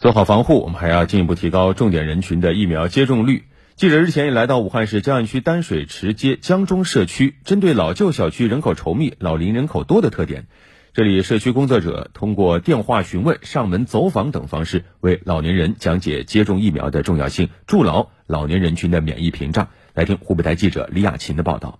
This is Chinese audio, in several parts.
做好防护，我们还要进一步提高重点人群的疫苗接种率。记者日前也来到武汉市江岸区丹水池街江中社区，针对老旧小区人口稠密、老龄人口多的特点，这里社区工作者通过电话询问、上门走访等方式，为老年人讲解接种疫苗的重要性，筑牢老年人群的免疫屏障。来听湖北台记者李雅琴的报道。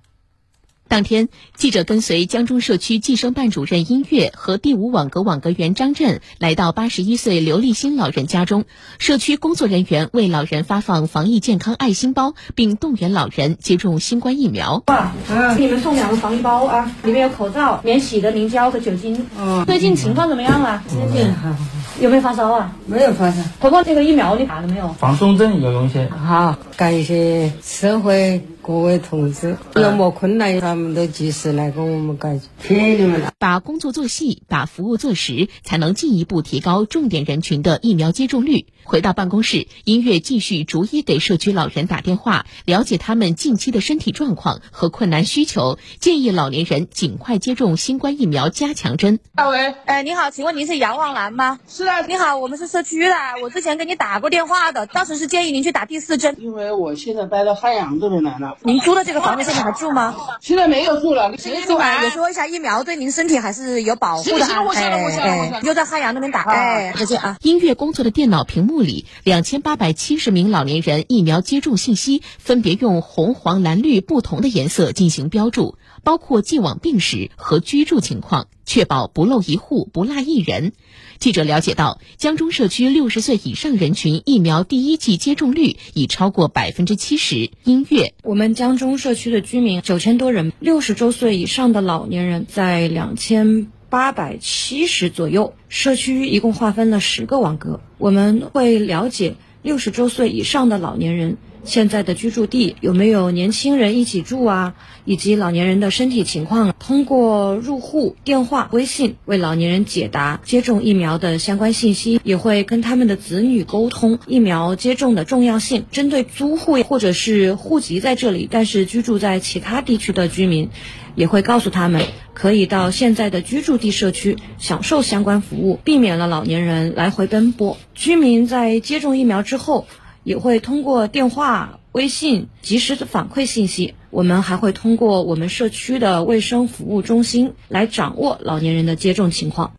当天，记者跟随江中社区计生办主任音乐和第五网格网格员张震来到八十一岁刘立新老人家中，社区工作人员为老人发放防疫健康爱心包，并动员老人接种新冠疫苗。哇，给你们送两个防疫包啊，里面有口罩、免洗的凝胶和酒精。嗯，最近情况怎么样啊？最近还好。有没有发烧啊？没有发烧。婆婆，这个疫苗你打了没有？防重症有用些。好，感谢社会。各位同志，有么困难，他们都及时来跟我们解决，谢你们了。把工作做细，把服务做实，才能进一步提高重点人群的疫苗接种率。回到办公室，音乐继续逐一给社区老人打电话，了解他们近期的身体状况和困难需求，建议老年人尽快接种新冠疫苗加强针。大伟，哎，你好，请问您是杨望兰吗？是啊，你好，我们是社区的，我之前给你打过电话的，当时是建议您去打第四针。因为我现在待到汉阳这边来了。您租的这个房子现在还住吗？现在没有住了。谁住啊？也说一下疫苗对您身体还是有保护的。行我想了，我想了，我想了。就在汉阳那边打。哎，再见啊。音乐工作的电脑屏幕里，两千八百七十名老年人疫苗接种信息分别用红、黄、蓝、绿不同的颜色进行标注，包括既往病史和居住情况，确保不漏一户、不落一人。记者了解到，江中社区六十岁以上人群疫苗第一剂接种率已超过百分之七十。音乐，我们江中社区的居民九千多人，六十周岁以上的老年人在两千八百七十左右。社区一共划分了十个网格，我们会了解六十周岁以上的老年人。现在的居住地有没有年轻人一起住啊？以及老年人的身体情况，通过入户电话、微信为老年人解答接种疫苗的相关信息，也会跟他们的子女沟通疫苗接种的重要性。针对租户或者是户籍在这里但是居住在其他地区的居民，也会告诉他们可以到现在的居住地社区享受相关服务，避免了老年人来回奔波。居民在接种疫苗之后。也会通过电话、微信及时的反馈信息。我们还会通过我们社区的卫生服务中心来掌握老年人的接种情况。